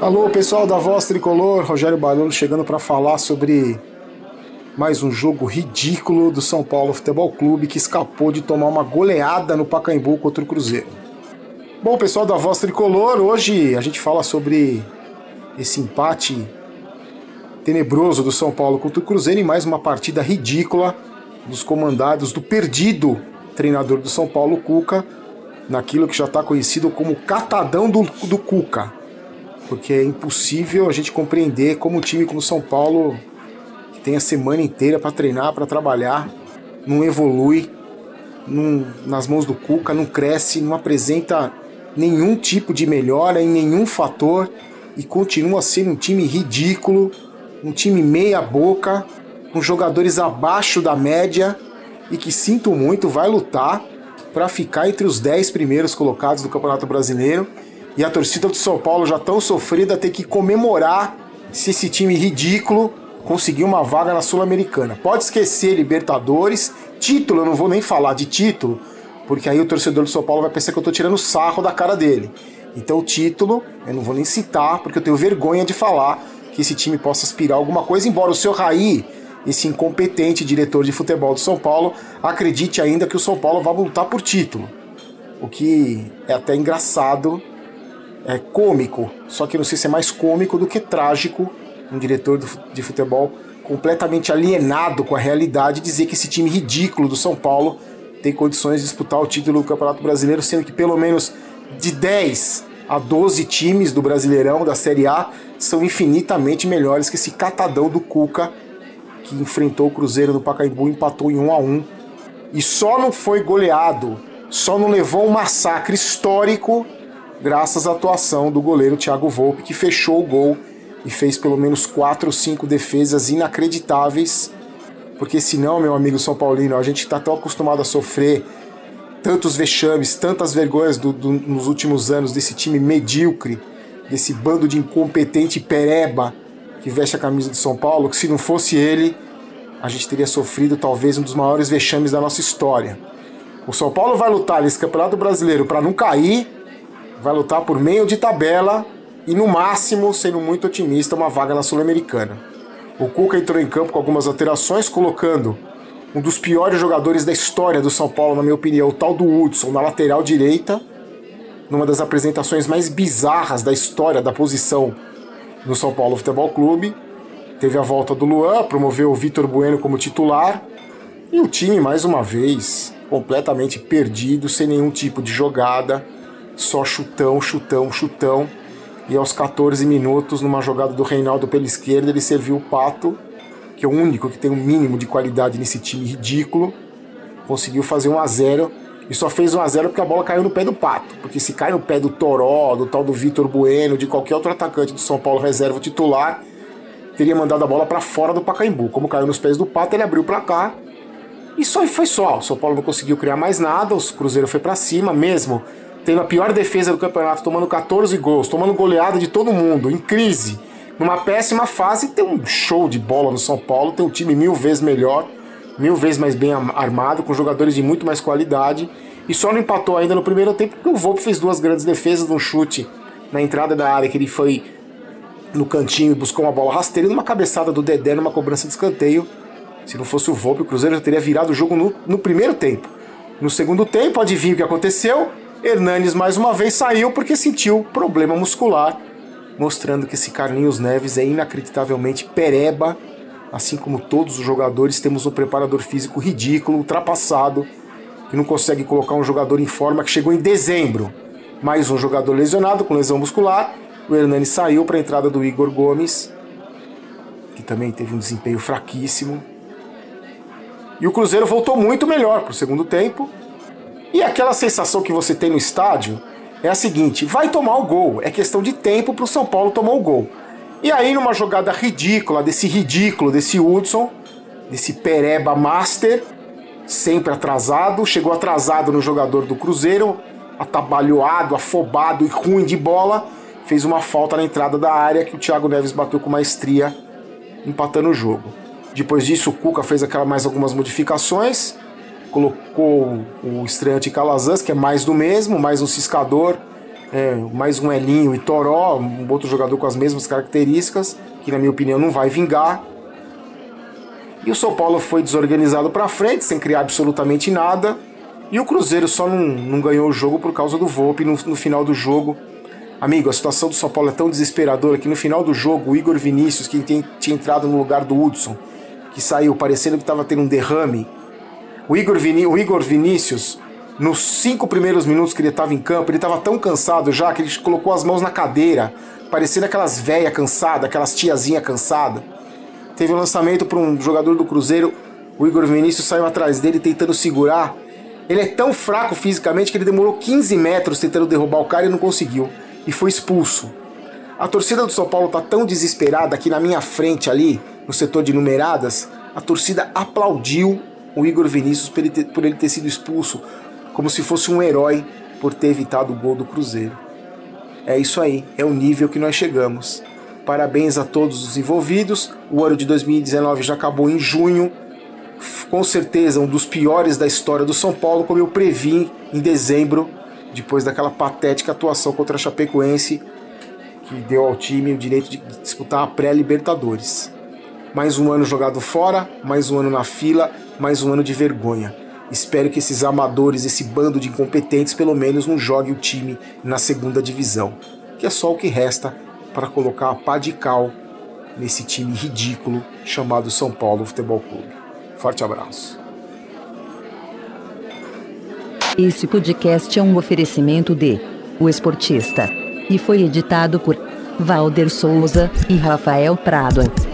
Alô, pessoal da Voz Tricolor, Rogério Barolo chegando para falar sobre mais um jogo ridículo do São Paulo Futebol Clube que escapou de tomar uma goleada no Pacaembu contra o Cruzeiro. Bom, pessoal da Voz Tricolor, hoje a gente fala sobre esse empate tenebroso do São Paulo contra o Cruzeiro e mais uma partida ridícula dos comandados do perdido treinador do São Paulo, Cuca, naquilo que já está conhecido como catadão do, do Cuca porque é impossível a gente compreender como um time como São Paulo, que tem a semana inteira para treinar, para trabalhar, não evolui não, nas mãos do Cuca, não cresce, não apresenta nenhum tipo de melhora em nenhum fator e continua sendo um time ridículo, um time meia boca, com jogadores abaixo da média e que sinto muito vai lutar para ficar entre os 10 primeiros colocados do Campeonato Brasileiro e a torcida do São Paulo já tão sofrida ter que comemorar se esse time ridículo conseguir uma vaga na Sul-Americana. Pode esquecer Libertadores, título, eu não vou nem falar de título, porque aí o torcedor do São Paulo vai pensar que eu tô tirando sarro da cara dele. Então título, eu não vou nem citar, porque eu tenho vergonha de falar que esse time possa aspirar alguma coisa, embora o seu Raí, esse incompetente diretor de futebol do São Paulo, acredite ainda que o São Paulo vai lutar por título. O que é até engraçado é, cômico, só que não sei se é mais cômico do que trágico um diretor de futebol completamente alienado com a realidade dizer que esse time ridículo do São Paulo tem condições de disputar o título do Campeonato Brasileiro, sendo que pelo menos de 10 a 12 times do Brasileirão, da Série A, são infinitamente melhores que esse catadão do Cuca, que enfrentou o Cruzeiro do Pacaembu empatou em 1 a 1 e só não foi goleado, só não levou um massacre histórico graças à atuação do goleiro Thiago Volpe, que fechou o gol e fez pelo menos quatro ou cinco defesas inacreditáveis. Porque senão, meu amigo São Paulino, a gente está tão acostumado a sofrer tantos vexames, tantas vergonhas do, do, nos últimos anos desse time medíocre, desse bando de incompetente pereba que veste a camisa do São Paulo, que se não fosse ele, a gente teria sofrido talvez um dos maiores vexames da nossa história. O São Paulo vai lutar nesse Campeonato Brasileiro para não cair vai lutar por meio de tabela e, no máximo, sendo muito otimista, uma vaga na Sul-Americana. O Cuca entrou em campo com algumas alterações, colocando um dos piores jogadores da história do São Paulo, na minha opinião, o tal do Hudson, na lateral direita, numa das apresentações mais bizarras da história da posição no São Paulo Futebol Clube. Teve a volta do Luan, promoveu o Vitor Bueno como titular, e o time, mais uma vez, completamente perdido, sem nenhum tipo de jogada só chutão, chutão, chutão. E aos 14 minutos, numa jogada do Reinaldo pela esquerda, ele serviu o Pato, que é o único que tem um mínimo de qualidade nesse time ridículo. Conseguiu fazer 1 a 0 e só fez 1 a 0 porque a bola caiu no pé do Pato. Porque se cai no pé do Toró, do tal do Vitor Bueno, de qualquer outro atacante do São Paulo reserva titular, teria mandado a bola para fora do Pacaembu. Como caiu nos pés do Pato, ele abriu para cá. E só foi só. O São Paulo não conseguiu criar mais nada, o Cruzeiro foi para cima mesmo tendo a pior defesa do campeonato, tomando 14 gols, tomando goleada de todo mundo, em crise, numa péssima fase, tem um show de bola no São Paulo, tem um time mil vezes melhor, mil vezes mais bem armado, com jogadores de muito mais qualidade, e só não empatou ainda no primeiro tempo porque o Volpe fez duas grandes defesas num chute na entrada da área, que ele foi no cantinho e buscou uma bola rasteira e numa cabeçada do Dedé numa cobrança de escanteio. Se não fosse o Volpe, o Cruzeiro já teria virado o jogo no, no primeiro tempo. No segundo tempo, adivinha o que aconteceu? Hernanes mais uma vez saiu porque sentiu problema muscular, mostrando que esse Carlinhos Neves é inacreditavelmente pereba, assim como todos os jogadores, temos um preparador físico ridículo, ultrapassado, que não consegue colocar um jogador em forma que chegou em dezembro. Mais um jogador lesionado com lesão muscular. O Hernani saiu para a entrada do Igor Gomes, que também teve um desempenho fraquíssimo. E o Cruzeiro voltou muito melhor para o segundo tempo, e aquela sensação que você tem no estádio é a seguinte: vai tomar o gol, é questão de tempo para o São Paulo tomar o gol. E aí, numa jogada ridícula, desse ridículo, desse Hudson, desse Pereba Master, sempre atrasado, chegou atrasado no jogador do Cruzeiro, atabalhoado, afobado e ruim de bola, fez uma falta na entrada da área que o Thiago Neves bateu com maestria, empatando o jogo. Depois disso, o Cuca fez aquela mais algumas modificações colocou o estreante Calazans, que é mais do mesmo, mais um ciscador, é, mais um Elinho e Toró, um outro jogador com as mesmas características, que na minha opinião não vai vingar. E o São Paulo foi desorganizado para frente, sem criar absolutamente nada. E o Cruzeiro só não, não ganhou o jogo por causa do Volpe no, no final do jogo. Amigo, a situação do São Paulo é tão desesperadora que no final do jogo o Igor Vinícius, que tinha entrado no lugar do Hudson, que saiu parecendo que estava tendo um derrame, o Igor, o Igor Vinícius nos cinco primeiros minutos que ele estava em campo, ele estava tão cansado já que ele colocou as mãos na cadeira, parecendo aquelas velhas cansadas, aquelas tiazinha cansada. Teve um lançamento para um jogador do Cruzeiro, o Igor Vinícius saiu atrás dele tentando segurar. Ele é tão fraco fisicamente que ele demorou 15 metros tentando derrubar o cara e não conseguiu. E foi expulso. A torcida do São Paulo está tão desesperada que na minha frente ali, no setor de numeradas, a torcida aplaudiu o Igor Vinícius por ele ter, por ele ter sido expulso como se fosse um herói por ter evitado o gol do Cruzeiro. É isso aí, é o nível que nós chegamos. Parabéns a todos os envolvidos. O ano de 2019 já acabou em junho. Com certeza um dos piores da história do São Paulo, como eu previ em dezembro, depois daquela patética atuação contra a Chapecoense, que deu ao time o direito de disputar a pré-Libertadores. Mais um ano jogado fora, mais um ano na fila, mais um ano de vergonha. Espero que esses amadores, esse bando de incompetentes, pelo menos não jogue o time na segunda divisão, que é só o que resta para colocar a pá de cal nesse time ridículo chamado São Paulo Futebol Clube. Forte abraço. Esse podcast é um oferecimento de O Esportista e foi editado por Valder Souza e Rafael Prado.